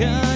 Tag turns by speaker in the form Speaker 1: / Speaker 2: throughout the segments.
Speaker 1: que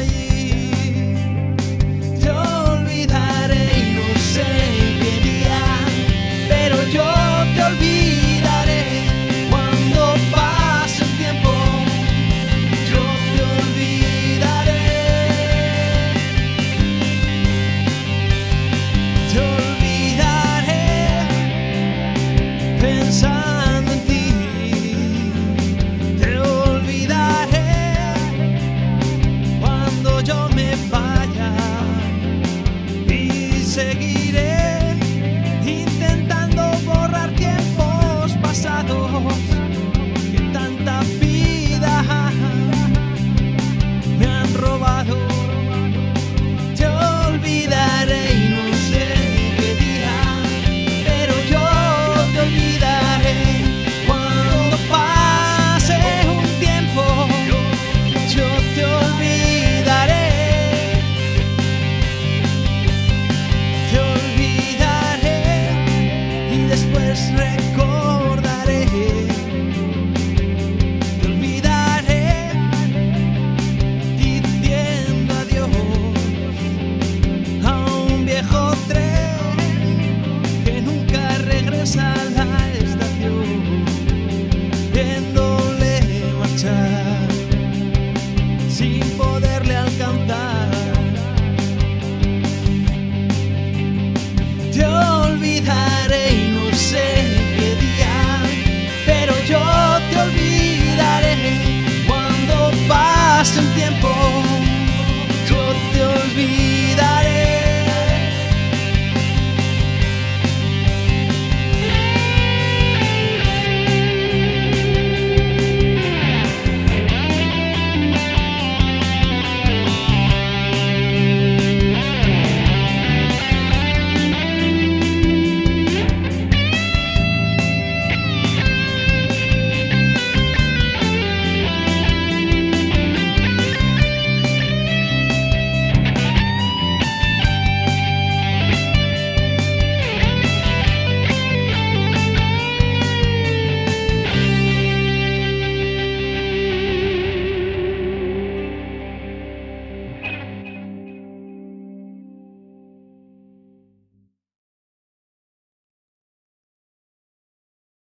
Speaker 1: seguiré después recordaré